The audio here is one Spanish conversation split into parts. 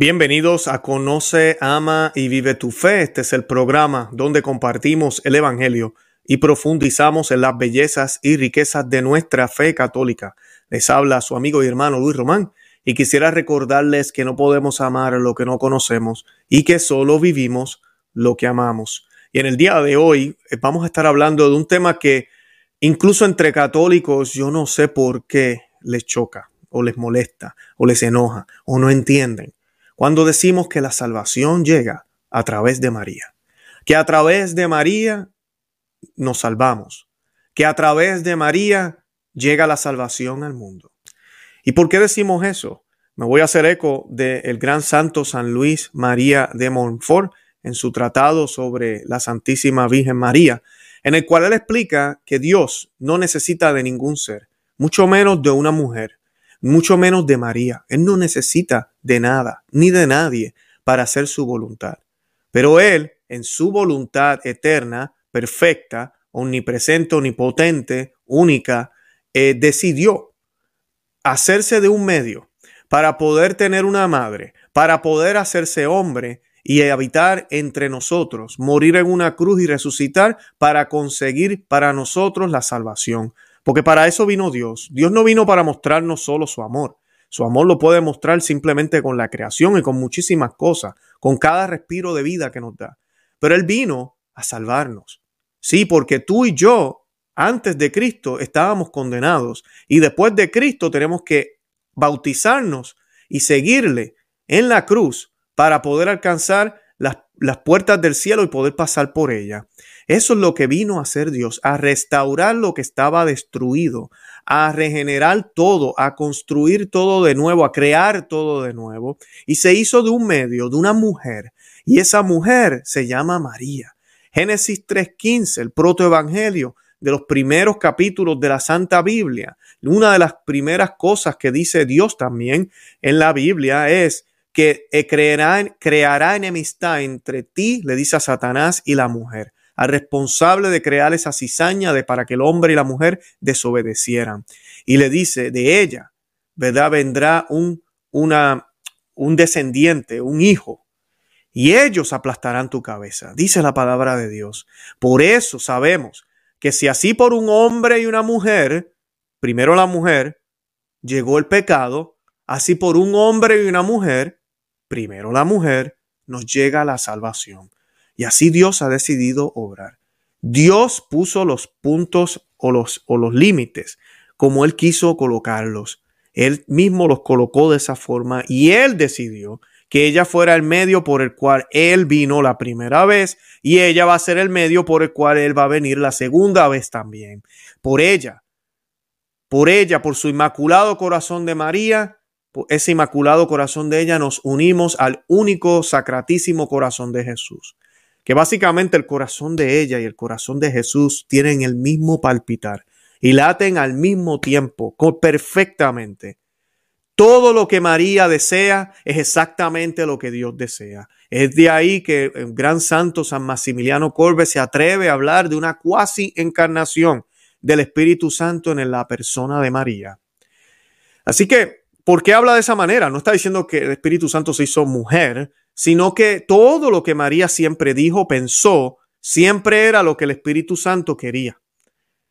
Bienvenidos a Conoce, Ama y Vive tu Fe. Este es el programa donde compartimos el Evangelio y profundizamos en las bellezas y riquezas de nuestra fe católica. Les habla su amigo y hermano Luis Román y quisiera recordarles que no podemos amar lo que no conocemos y que solo vivimos lo que amamos. Y en el día de hoy eh, vamos a estar hablando de un tema que incluso entre católicos yo no sé por qué les choca o les molesta o les enoja o no entienden cuando decimos que la salvación llega a través de María, que a través de María nos salvamos, que a través de María llega la salvación al mundo. ¿Y por qué decimos eso? Me voy a hacer eco del gran santo San Luis María de Montfort en su tratado sobre la Santísima Virgen María, en el cual él explica que Dios no necesita de ningún ser, mucho menos de una mujer, mucho menos de María. Él no necesita de nada ni de nadie para hacer su voluntad. Pero Él, en su voluntad eterna, perfecta, omnipresente, omnipotente, única, eh, decidió hacerse de un medio para poder tener una madre, para poder hacerse hombre y habitar entre nosotros, morir en una cruz y resucitar para conseguir para nosotros la salvación. Porque para eso vino Dios. Dios no vino para mostrarnos solo su amor. Su amor lo puede mostrar simplemente con la creación y con muchísimas cosas, con cada respiro de vida que nos da. Pero Él vino a salvarnos. Sí, porque tú y yo, antes de Cristo, estábamos condenados y después de Cristo tenemos que bautizarnos y seguirle en la cruz para poder alcanzar las, puertas del cielo y poder pasar por ella. Eso es lo que vino a hacer Dios, a restaurar lo que estaba destruido, a regenerar todo, a construir todo de nuevo, a crear todo de nuevo. Y se hizo de un medio, de una mujer. Y esa mujer se llama María. Génesis 3.15, el protoevangelio de los primeros capítulos de la Santa Biblia. Una de las primeras cosas que dice Dios también en la Biblia es que creará, creará enemistad entre ti, le dice a Satanás, y la mujer al responsable de crear esa cizaña de para que el hombre y la mujer desobedecieran. Y le dice, de ella, ¿verdad? Vendrá un, un descendiente, un hijo, y ellos aplastarán tu cabeza, dice la palabra de Dios. Por eso sabemos que si así por un hombre y una mujer, primero la mujer, llegó el pecado, así por un hombre y una mujer, primero la mujer, nos llega la salvación. Y así Dios ha decidido obrar. Dios puso los puntos o los, o los límites como Él quiso colocarlos. Él mismo los colocó de esa forma y Él decidió que ella fuera el medio por el cual Él vino la primera vez y ella va a ser el medio por el cual Él va a venir la segunda vez también. Por ella, por ella, por su inmaculado corazón de María, ese inmaculado corazón de ella nos unimos al único sacratísimo corazón de Jesús que básicamente el corazón de ella y el corazón de Jesús tienen el mismo palpitar y laten al mismo tiempo, perfectamente. Todo lo que María desea es exactamente lo que Dios desea. Es de ahí que el gran santo San Maximiliano Corbe se atreve a hablar de una cuasi encarnación del Espíritu Santo en la persona de María. Así que, ¿por qué habla de esa manera? No está diciendo que el Espíritu Santo se hizo mujer, sino que todo lo que María siempre dijo, pensó, siempre era lo que el Espíritu Santo quería.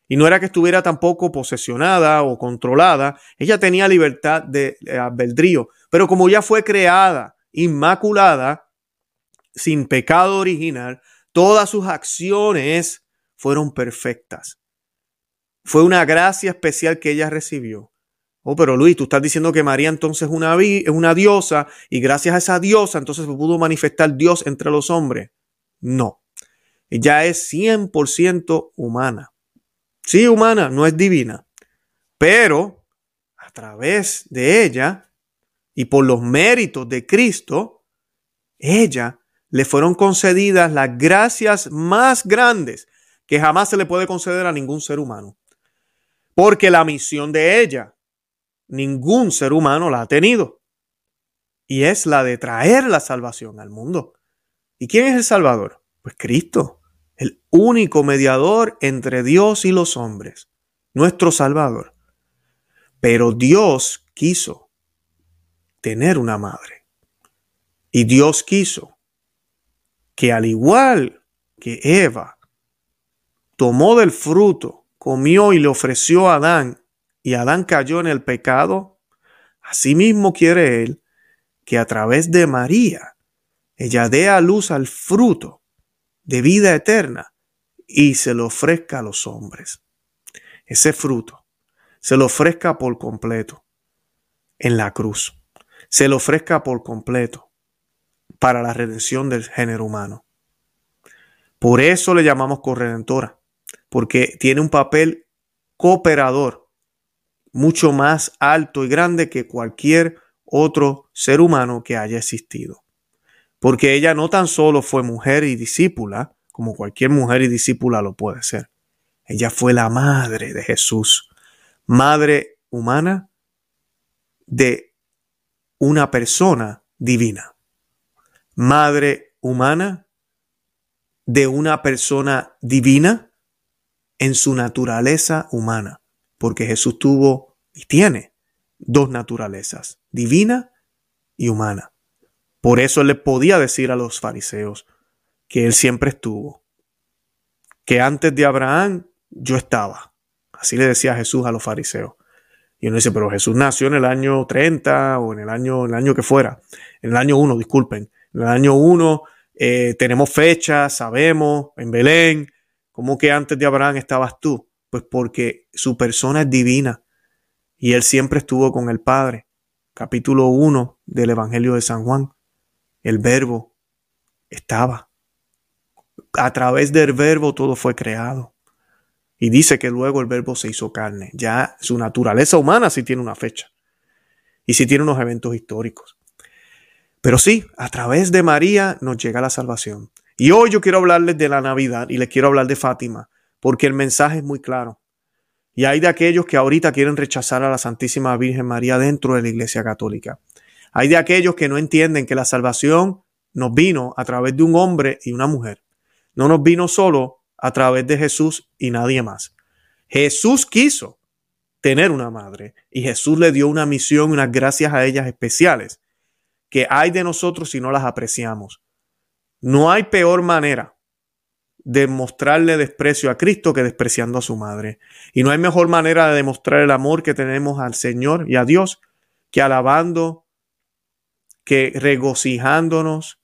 Y no era que estuviera tampoco posesionada o controlada, ella tenía libertad de albedrío, pero como ya fue creada, inmaculada, sin pecado original, todas sus acciones fueron perfectas. Fue una gracia especial que ella recibió. Oh, pero Luis, tú estás diciendo que María entonces es una, es una diosa y gracias a esa diosa entonces se pudo manifestar Dios entre los hombres. No, ella es 100% humana. Sí, humana, no es divina, pero a través de ella y por los méritos de Cristo, ella le fueron concedidas las gracias más grandes que jamás se le puede conceder a ningún ser humano. Porque la misión de ella ningún ser humano la ha tenido. Y es la de traer la salvación al mundo. ¿Y quién es el Salvador? Pues Cristo, el único mediador entre Dios y los hombres, nuestro Salvador. Pero Dios quiso tener una madre. Y Dios quiso que al igual que Eva tomó del fruto, comió y le ofreció a Adán, y Adán cayó en el pecado, asimismo quiere Él que a través de María ella dé a luz al fruto de vida eterna y se lo ofrezca a los hombres. Ese fruto se lo ofrezca por completo en la cruz. Se lo ofrezca por completo para la redención del género humano. Por eso le llamamos corredentora, porque tiene un papel cooperador mucho más alto y grande que cualquier otro ser humano que haya existido. Porque ella no tan solo fue mujer y discípula, como cualquier mujer y discípula lo puede ser. Ella fue la madre de Jesús, madre humana de una persona divina, madre humana de una persona divina en su naturaleza humana, porque Jesús tuvo y tiene dos naturalezas, divina y humana. Por eso él le podía decir a los fariseos que él siempre estuvo, que antes de Abraham yo estaba. Así le decía Jesús a los fariseos. Y uno dice, pero Jesús nació en el año 30 o en el año, en el año que fuera, en el año 1, disculpen. En el año 1 eh, tenemos fechas, sabemos, en Belén, ¿cómo que antes de Abraham estabas tú? Pues porque su persona es divina y él siempre estuvo con el Padre. Capítulo 1 del Evangelio de San Juan. El verbo estaba. A través del verbo todo fue creado. Y dice que luego el verbo se hizo carne. Ya su naturaleza humana sí tiene una fecha. Y sí tiene unos eventos históricos. Pero sí, a través de María nos llega la salvación. Y hoy yo quiero hablarles de la Navidad y les quiero hablar de Fátima, porque el mensaje es muy claro. Y hay de aquellos que ahorita quieren rechazar a la Santísima Virgen María dentro de la Iglesia Católica. Hay de aquellos que no entienden que la salvación nos vino a través de un hombre y una mujer. No nos vino solo a través de Jesús y nadie más. Jesús quiso tener una madre y Jesús le dio una misión, unas gracias a ellas especiales que hay de nosotros si no las apreciamos. No hay peor manera de mostrarle desprecio a Cristo que despreciando a su madre. Y no hay mejor manera de demostrar el amor que tenemos al Señor y a Dios que alabando, que regocijándonos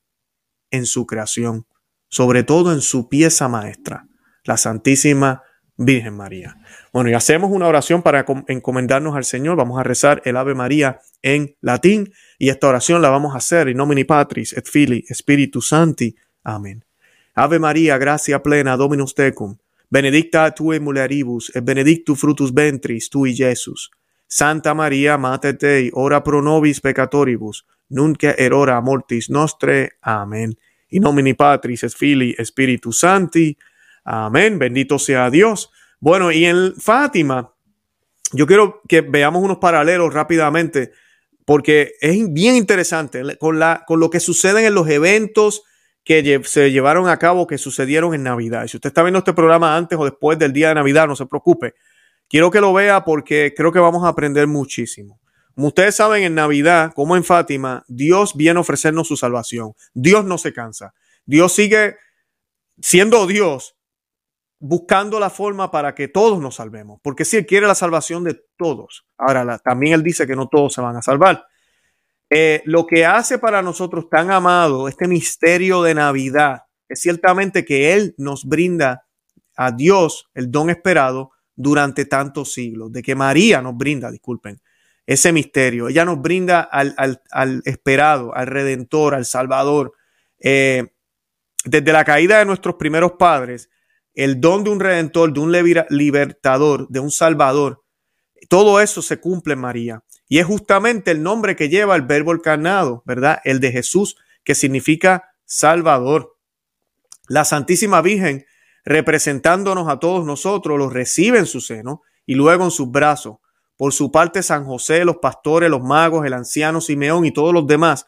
en su creación sobre todo en su pieza maestra, la Santísima Virgen María. Bueno, y hacemos una oración para encomendarnos al Señor. Vamos a rezar el Ave María en latín y esta oración la vamos a hacer in nomine Patris et Filii Spiritus Santi. Amén. Ave María, gracia plena, Dominus tecum, benedicta tue mulieribus et benedictus frutus ventris tui, Jesus. Santa María, Mater Dei, ora pro nobis peccatoribus, nunc et mortis nostre. Amén. In nomine Patris et Filii Spiritus Santi. Amén. Bendito sea Dios. Bueno, y en Fátima, yo quiero que veamos unos paralelos rápidamente, porque es bien interesante con, la, con lo que suceden en los eventos que se llevaron a cabo, que sucedieron en Navidad. Si usted está viendo este programa antes o después del día de Navidad, no se preocupe. Quiero que lo vea porque creo que vamos a aprender muchísimo. Como ustedes saben, en Navidad, como en Fátima, Dios viene a ofrecernos su salvación. Dios no se cansa. Dios sigue siendo Dios, buscando la forma para que todos nos salvemos. Porque si Él quiere la salvación de todos. Ahora, también Él dice que no todos se van a salvar. Eh, lo que hace para nosotros tan amado este misterio de Navidad es ciertamente que Él nos brinda a Dios el don esperado durante tantos siglos, de que María nos brinda, disculpen, ese misterio. Ella nos brinda al, esperado, al redentor, al salvador. Eh, desde la caída de nuestros primeros padres, el don de un redentor, de un libertador, de un salvador, todo eso se cumple en María. Y es justamente el nombre que lleva el verbo encarnado, ¿verdad? El de Jesús, que significa salvador. La Santísima Virgen, representándonos a todos nosotros, los recibe en su seno y luego en sus brazos. Por su parte, San José, los pastores, los magos, el anciano Simeón y todos los demás,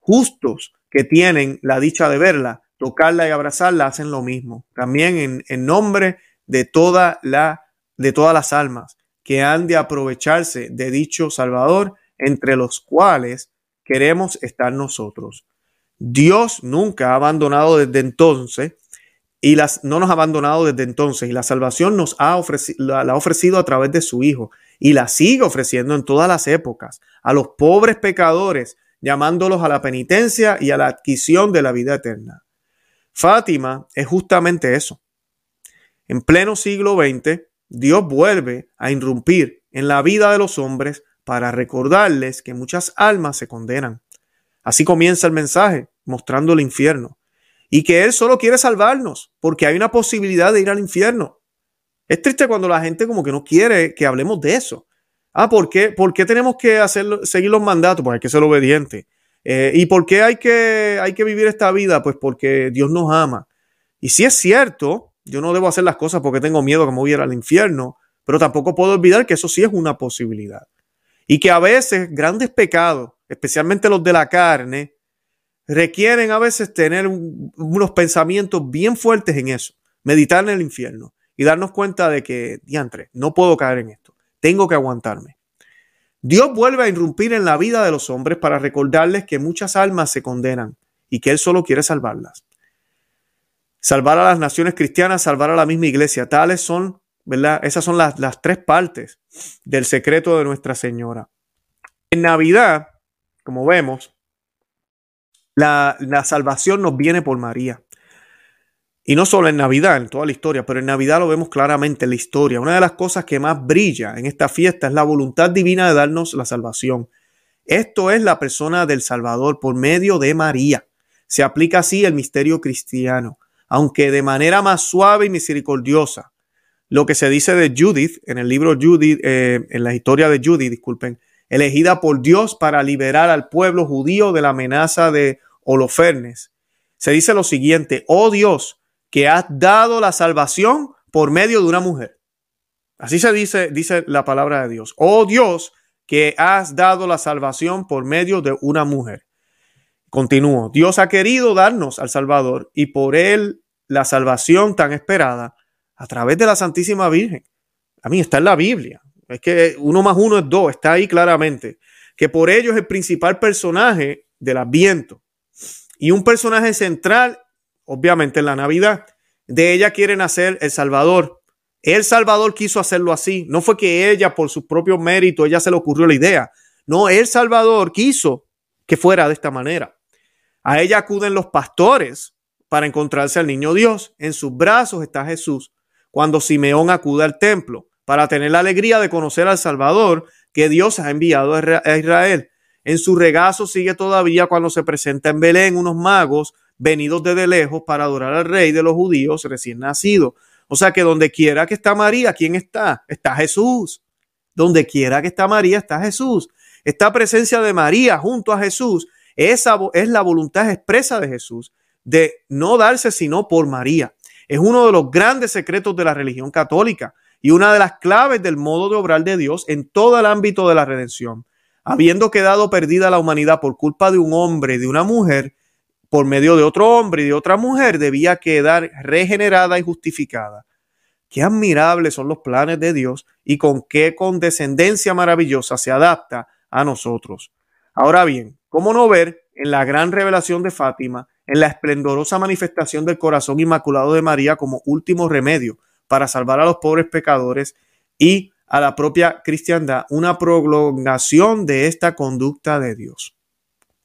justos que tienen la dicha de verla, tocarla y abrazarla, hacen lo mismo. También en, en nombre de toda la, de todas las almas que han de aprovecharse de dicho Salvador, entre los cuales queremos estar nosotros. Dios nunca ha abandonado desde entonces y las, no nos ha abandonado desde entonces y la salvación nos ha ofrecido, la, ha ofrecido a través de su Hijo y la sigue ofreciendo en todas las épocas a los pobres pecadores, llamándolos a la penitencia y a la adquisición de la vida eterna. Fátima es justamente eso. En pleno siglo XX, Dios vuelve a irrumpir en la vida de los hombres para recordarles que muchas almas se condenan. Así comienza el mensaje, mostrando el infierno. Y que Él solo quiere salvarnos, porque hay una posibilidad de ir al infierno. Es triste cuando la gente como que no quiere que hablemos de eso. Ah, ¿por qué, ¿Por qué tenemos que hacer, seguir los mandatos? Pues hay que ser obediente. Eh, ¿Y por qué hay que, hay que vivir esta vida? Pues porque Dios nos ama. Y si es cierto, yo no debo hacer las cosas porque tengo miedo que me voy al infierno, pero tampoco puedo olvidar que eso sí es una posibilidad. Y que a veces grandes pecados, especialmente los de la carne, requieren a veces tener unos pensamientos bien fuertes en eso, meditar en el infierno y darnos cuenta de que, diantre, no puedo caer en esto, tengo que aguantarme. Dios vuelve a irrumpir en la vida de los hombres para recordarles que muchas almas se condenan y que Él solo quiere salvarlas salvar a las naciones cristianas, salvar a la misma iglesia. Tales son, ¿verdad? Esas son las, tres partes del secreto de Nuestra Señora. En Navidad, como vemos, la, la, salvación nos viene por María. Y no solo en Navidad, en toda la historia, pero en Navidad lo vemos claramente en la historia. Una de las cosas que más brilla en esta fiesta es la voluntad divina de darnos la salvación. Esto es la persona del Salvador por medio de María. Se aplica así el misterio cristiano aunque de manera más suave y misericordiosa. Lo que se dice de Judith, en el libro Judith, eh, en la historia de Judith, disculpen, elegida por Dios para liberar al pueblo judío de la amenaza de Holofernes. Se dice lo siguiente, oh Dios, que has dado la salvación por medio de una mujer. Así se dice, dice la palabra de Dios. Oh Dios, que has dado la salvación por medio de una mujer. Continúo. Dios ha querido darnos al Salvador y por él la salvación tan esperada a través de la Santísima Virgen. A mí está en la Biblia. Es que uno más uno es dos, está ahí claramente. Que por ello es el principal personaje del Adviento. Y un personaje central, obviamente, en la Navidad. De ella quiere nacer el Salvador. El Salvador quiso hacerlo así. No fue que ella, por su propio mérito, ella se le ocurrió la idea. No, el Salvador quiso que fuera de esta manera. A ella acuden los pastores para encontrarse al niño Dios. En sus brazos está Jesús. Cuando Simeón acude al templo para tener la alegría de conocer al Salvador que Dios ha enviado a Israel. En su regazo sigue todavía cuando se presenta en Belén unos magos venidos desde lejos para adorar al rey de los judíos recién nacido. O sea que donde quiera que está María, ¿quién está? Está Jesús. Donde quiera que está María, está Jesús. Esta presencia de María junto a Jesús esa es la voluntad expresa de Jesús de no darse sino por María. Es uno de los grandes secretos de la religión católica y una de las claves del modo de obrar de Dios en todo el ámbito de la redención. Habiendo quedado perdida la humanidad por culpa de un hombre y de una mujer, por medio de otro hombre y de otra mujer, debía quedar regenerada y justificada. Qué admirables son los planes de Dios y con qué condescendencia maravillosa se adapta a nosotros. Ahora bien, ¿Cómo no ver en la gran revelación de Fátima, en la esplendorosa manifestación del corazón inmaculado de María como último remedio para salvar a los pobres pecadores y a la propia cristiandad, una prolongación de esta conducta de Dios?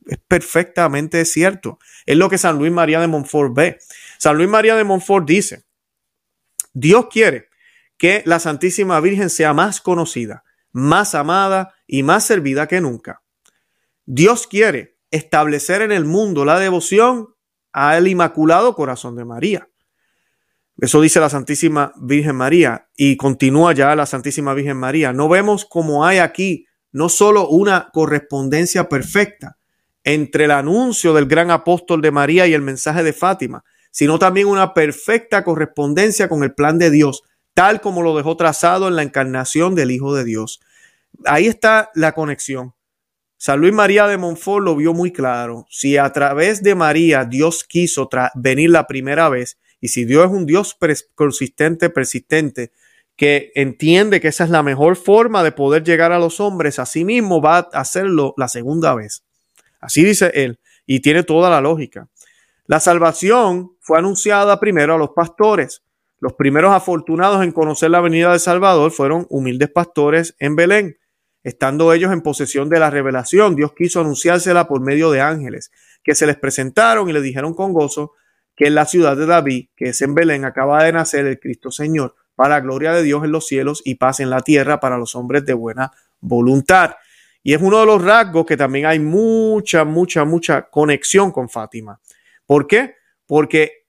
Es perfectamente cierto. Es lo que San Luis María de Montfort ve. San Luis María de Montfort dice, Dios quiere que la Santísima Virgen sea más conocida, más amada y más servida que nunca. Dios quiere establecer en el mundo la devoción al Inmaculado Corazón de María. Eso dice la Santísima Virgen María y continúa ya la Santísima Virgen María. No vemos como hay aquí no solo una correspondencia perfecta entre el anuncio del gran apóstol de María y el mensaje de Fátima, sino también una perfecta correspondencia con el plan de Dios, tal como lo dejó trazado en la encarnación del Hijo de Dios. Ahí está la conexión. San Luis María de Montfort lo vio muy claro. Si a través de María Dios quiso venir la primera vez, y si Dios es un Dios consistente, persistente, que entiende que esa es la mejor forma de poder llegar a los hombres, así mismo va a hacerlo la segunda vez. Así dice él. y tiene toda la lógica. La salvación fue anunciada primero a los pastores. Los primeros afortunados en conocer la venida del Salvador fueron humildes pastores en Belén. Estando ellos en posesión de la revelación, Dios quiso anunciársela por medio de ángeles, que se les presentaron y le dijeron con gozo que en la ciudad de David, que es en Belén, acaba de nacer el Cristo Señor, para gloria de Dios en los cielos y paz en la tierra para los hombres de buena voluntad. Y es uno de los rasgos que también hay mucha, mucha, mucha conexión con Fátima. ¿Por qué? Porque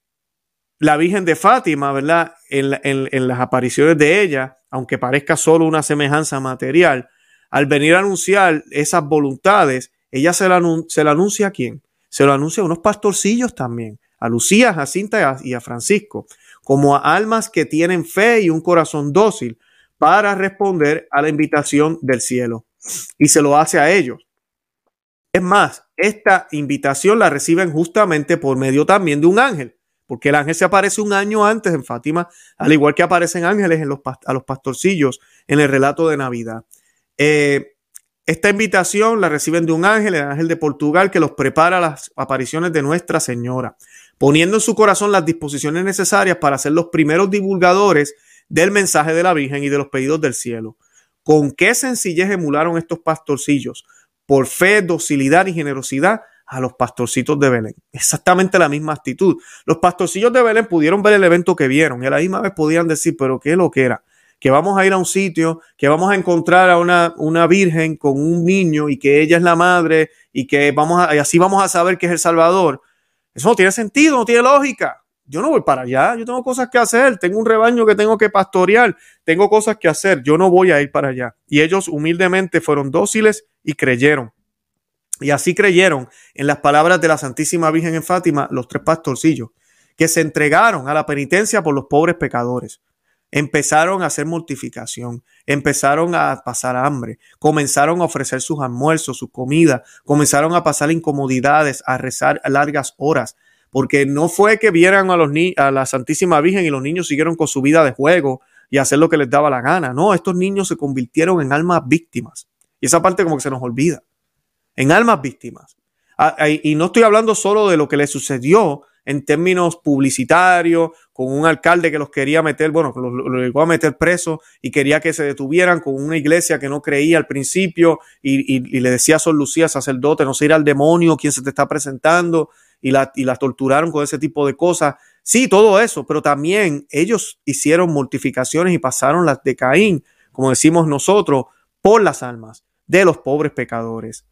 la Virgen de Fátima, ¿verdad? En, las apariciones de ella, aunque parezca solo una semejanza material, al venir a anunciar esas voluntades, ella se la, se la anuncia a quién? Se lo anuncia a unos pastorcillos también, a Lucía, a Jacinta y a Francisco, como a almas que tienen fe y un corazón dócil para responder a la invitación del cielo. Y se lo hace a ellos. Es más, esta invitación la reciben justamente por medio también de un ángel, porque el ángel se aparece un año antes en Fátima, al igual que aparecen ángeles en los, a los pastorcillos en el relato de Navidad. Eh, esta invitación la reciben de un ángel, el ángel de Portugal, que los prepara a las apariciones de Nuestra Señora, poniendo en su corazón las disposiciones necesarias para ser los primeros divulgadores del mensaje de la Virgen y de los pedidos del cielo. Con qué sencillez emularon estos pastorcillos por fe, docilidad y generosidad a los pastorcitos de Belén. Exactamente la misma actitud. Los pastorcillos de Belén pudieron ver el evento que vieron y a la misma vez podían decir, pero qué lo que era, que vamos a ir a un sitio, que vamos a encontrar a una, una virgen con un niño y que ella es la madre y que vamos así vamos a saber que es el Salvador. Eso no tiene sentido, no tiene lógica. Yo no voy para allá, yo tengo cosas que hacer, tengo un rebaño que tengo que pastorear, tengo cosas que hacer, yo no voy a ir para allá. Y ellos humildemente fueron dóciles y creyeron. Y así creyeron en las palabras de la Santísima Virgen en Fátima los tres pastorcillos, que se entregaron a la penitencia por los pobres pecadores. Empezaron a hacer mortificación, empezaron a pasar hambre, comenzaron a ofrecer sus almuerzos, su comida, comenzaron a pasar incomodidades, a rezar largas horas, porque no fue que vieran a, los a la Santísima Virgen y los niños siguieron con su vida de juego y hacer lo que les daba la gana. No, estos niños se convirtieron en almas víctimas. Y esa parte como que se nos olvida. En almas víctimas. Ah, y no estoy hablando solo de lo que les sucedió en términos publicitarios, con un alcalde que los quería meter, bueno, que los, llegó a meter presos y quería que se detuvieran con una iglesia que no creía al principio y, le decía a Sor Lucía, sacerdote, no se irá al demonio, quien se te está presentando y la, y la torturaron con ese tipo de cosas. Sí, todo eso, pero también ellos hicieron mortificaciones y pasaron las de Caín, como decimos nosotros, por las almas de los pobres pecadores.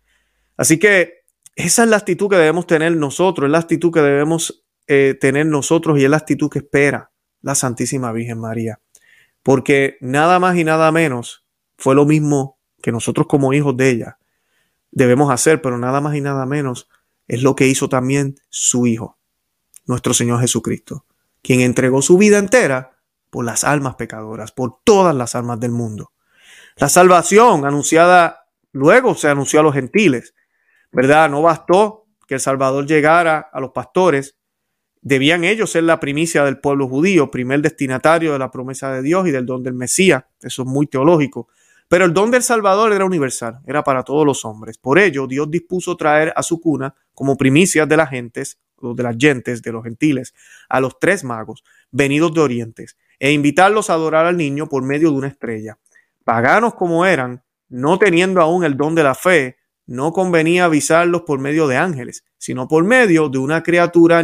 Así que esa es la actitud que debemos tener nosotros, es la actitud que debemos eh, tener nosotros y es la actitud que espera la Santísima Virgen María. Porque nada más y nada menos fue lo mismo que nosotros como hijos de ella debemos hacer, pero nada más y nada menos es lo que hizo también su Hijo, nuestro Señor Jesucristo, quien entregó su vida entera por las almas pecadoras, por todas las almas del mundo. La salvación anunciada luego se anunció a los gentiles, ¿verdad? No bastó que el Salvador llegara a los pastores, debían ellos ser la primicia del pueblo judío, primer destinatario de la promesa de Dios y del don del Mesías, eso es muy teológico, pero el don del Salvador era universal, era para todos los hombres. Por ello, Dios dispuso traer a su cuna como primicias de las gentes, o de las gentes, de los gentiles, a los tres magos, venidos de orientes, e invitarlos a adorar al niño por medio de una estrella. Paganos como eran, no teniendo aún el don de la fe, no convenía avisarlos por medio de ángeles, sino por medio de una criatura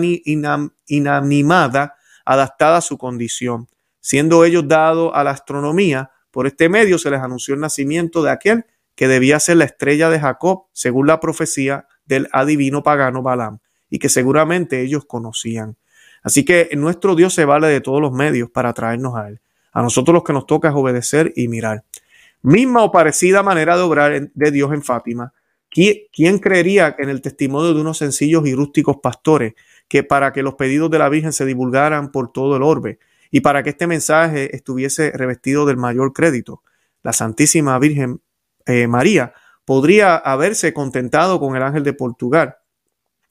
inanimada adaptada a su condición. Siendo ellos dados a la astronomía, por este medio se les anunció el nacimiento de aquel que debía ser la estrella de Jacob, según la profecía del adivino pagano Balaam, y que seguramente ellos conocían. Así que nuestro Dios se vale de todos los medios para traernos a Él. A nosotros los que nos toca es obedecer y mirar. Misma o parecida manera de obrar de Dios en Fátima. ¿Quién creería en el testimonio de unos sencillos y rústicos pastores que para que los pedidos de la Virgen se divulgaran por todo el orbe, y para que este mensaje estuviese revestido del mayor crédito, la Santísima Virgen eh, María podría haberse contentado con el ángel de Portugal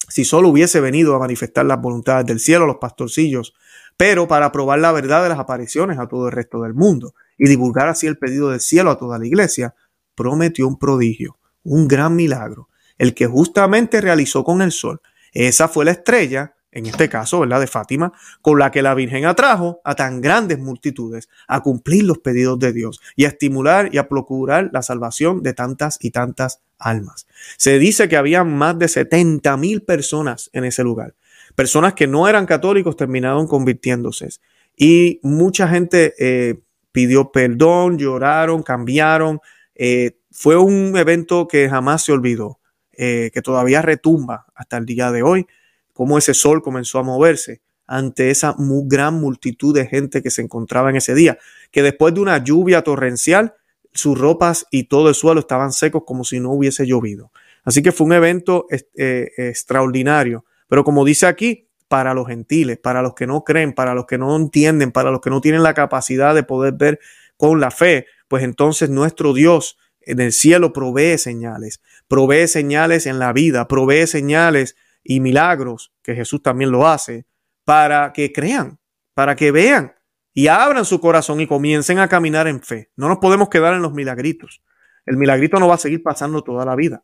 si solo hubiese venido a manifestar las voluntades del cielo a los pastorcillos, pero para probar la verdad de las apariciones a todo el resto del mundo y divulgar así el pedido del cielo a toda la iglesia, prometió un prodigio, un gran milagro, el que justamente realizó con el sol. Esa fue la estrella, en este caso, ¿verdad? De Fátima, con la que la Virgen atrajo a tan grandes multitudes a cumplir los pedidos de Dios y a estimular y a procurar la salvación de tantas y tantas almas. Se dice que había más de 70 mil personas en ese lugar. Personas que no eran católicos terminaron convirtiéndose. Y mucha gente eh, pidió perdón, lloraron, cambiaron. Eh, fue un evento que jamás se olvidó, eh, que todavía retumba hasta el día de hoy, cómo ese sol comenzó a moverse ante esa muy gran multitud de gente que se encontraba en ese día, que después de una lluvia torrencial, sus ropas y todo el suelo estaban secos como si no hubiese llovido. Así que fue un evento extraordinario. Pero como dice aquí, para los gentiles, para los que no creen, para los que no entienden, para los que no tienen la capacidad de poder ver con la fe, pues entonces nuestro Dios en el cielo provee señales, provee señales en la vida, provee señales y milagros, que Jesús también lo hace, para que crean, para que vean y abran su corazón y comiencen a caminar en fe. No nos podemos quedar en los milagritos. El milagrito no va a seguir pasando toda la vida.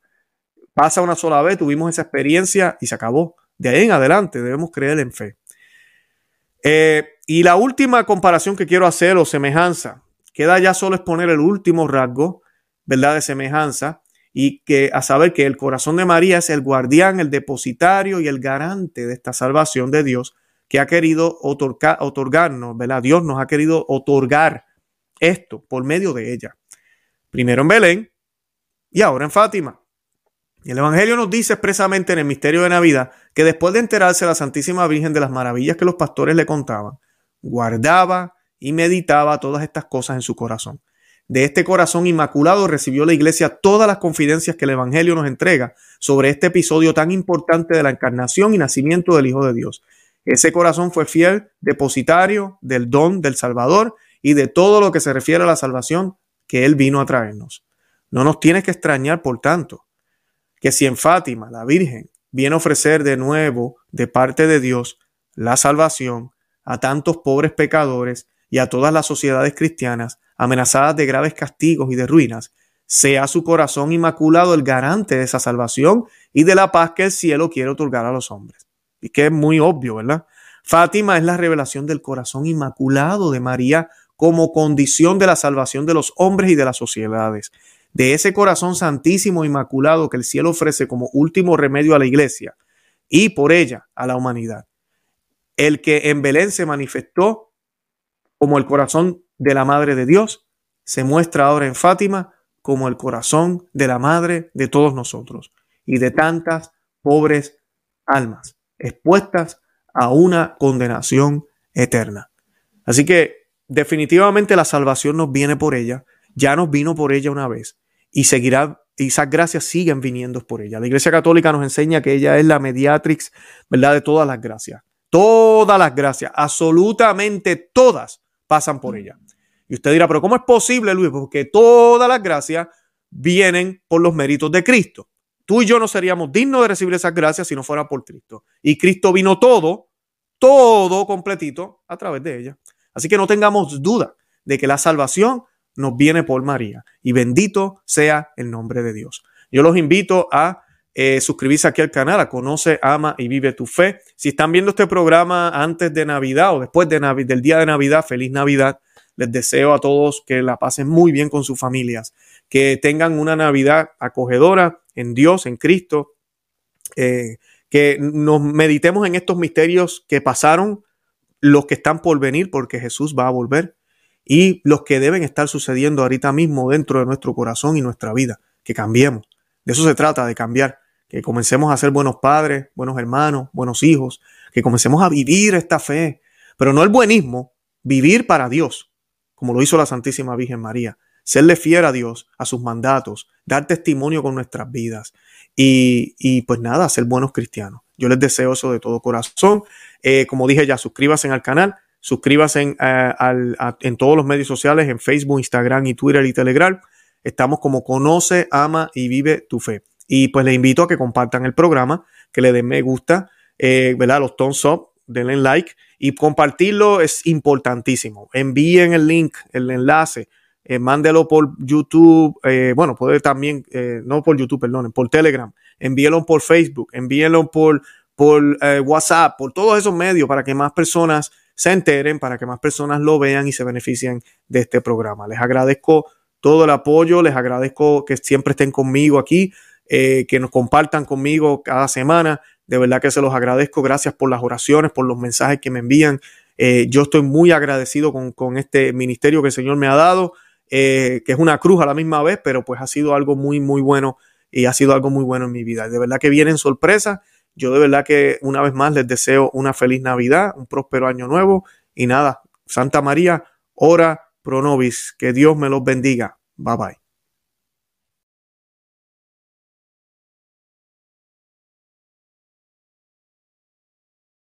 Pasa una sola vez, tuvimos esa experiencia y se acabó. De ahí en adelante debemos creer en fe. Eh, y la última comparación que quiero hacer o semejanza, queda ya solo exponer el último rasgo, ¿verdad? De semejanza y que a saber que el corazón de María es el guardián, el depositario y el garante de esta salvación de Dios que ha querido otorgarnos, ¿verdad? Dios nos ha querido otorgar esto por medio de ella. Primero en Belén y ahora en Fátima. Y el Evangelio nos dice expresamente en el misterio de Navidad que después de enterarse la Santísima Virgen de las maravillas que los pastores le contaban, guardaba y meditaba todas estas cosas en su corazón. De este corazón inmaculado recibió la iglesia todas las confidencias que el Evangelio nos entrega sobre este episodio tan importante de la encarnación y nacimiento del Hijo de Dios. Ese corazón fue fiel depositario del don del Salvador y de todo lo que se refiere a la salvación que Él vino a traernos. No nos tienes que extrañar, por tanto, que si en Fátima la Virgen viene a ofrecer de nuevo de parte de Dios la salvación a tantos pobres pecadores y a todas las sociedades cristianas amenazadas de graves castigos y de ruinas, sea su corazón inmaculado el garante de esa salvación y de la paz que el cielo quiere otorgar a los hombres. Y que es muy obvio, ¿verdad? Fátima es la revelación del corazón inmaculado de María como condición de la salvación de los hombres y de las sociedades de ese corazón santísimo inmaculado que el cielo ofrece como último remedio a la iglesia y por ella a la humanidad. El que en Belén se manifestó como el corazón de la Madre de Dios, se muestra ahora en Fátima como el corazón de la Madre de todos nosotros y de tantas pobres almas expuestas a una condenación eterna. Así que definitivamente la salvación nos viene por ella, ya nos vino por ella una vez y seguirá, y esas gracias siguen viniendo por ella. La Iglesia Católica nos enseña que ella es la mediatrix, ¿verdad? De todas las gracias. Todas las gracias, absolutamente todas pasan por ella. Y usted dirá, pero ¿cómo es posible, Luis? Porque todas las gracias vienen por los méritos de Cristo. Tú y yo no seríamos dignos de recibir esas gracias si no fuera por Cristo. Y Cristo vino todo, todo completito a través de ella. Así que no tengamos duda de que la salvación nos viene por María. Y bendito sea el nombre de Dios. Yo los invito a eh, suscribirse aquí al canal, a Conoce, Ama y Vive tu Fe. Si están viendo este programa antes de Navidad o después de del día de Navidad, feliz Navidad. Les deseo a todos que la pasen muy bien con sus familias, que tengan una Navidad acogedora en Dios, en Cristo, eh, que nos meditemos en estos misterios que pasaron, los que están por venir, porque Jesús va a volver y los que deben estar sucediendo ahorita mismo dentro de nuestro corazón y nuestra vida, que cambiemos. De eso se trata, de cambiar, que comencemos a ser buenos padres, buenos hermanos, buenos hijos, que comencemos a vivir esta fe, pero no el buenismo, vivir para Dios, como lo hizo la Santísima Virgen María, serle fiel a Dios, a sus mandatos, dar testimonio con nuestras vidas y, y pues nada, ser buenos cristianos. Yo les deseo eso de todo corazón. Eh, como dije ya, suscríbanse al canal Suscríbase en, eh, en todos los medios sociales, en Facebook, Instagram y Twitter y Telegram. Estamos como Conoce, Ama y Vive tu Fe. Y pues les invito a que compartan el programa, que le den me gusta, eh, ¿verdad? Los thumbs up, denle like y compartirlo es importantísimo. Envíen el link, el enlace eh, mándelo por YouTube, eh, bueno, puede también, eh, no por YouTube, perdón, por Telegram, envíelo por Facebook, envíelo por, por WhatsApp, por todos esos medios para que más personas se enteren, para que más personas lo vean y se beneficien de este programa. Les agradezco todo el apoyo, les agradezco que siempre estén conmigo aquí, que nos compartan conmigo cada semana. De verdad que se los agradezco. Gracias por las oraciones, por los mensajes que me envían. yo estoy muy agradecido con, con, este ministerio que el Señor me ha dado. Eh, que es una cruz a la misma vez, pero pues ha sido algo muy, muy bueno y ha sido algo muy bueno en mi vida. De verdad que vienen sorpresas. Yo de verdad que una vez más les deseo una feliz Navidad, un próspero año nuevo y nada, Santa María, ora pro nobis, que Dios me los bendiga. Bye bye.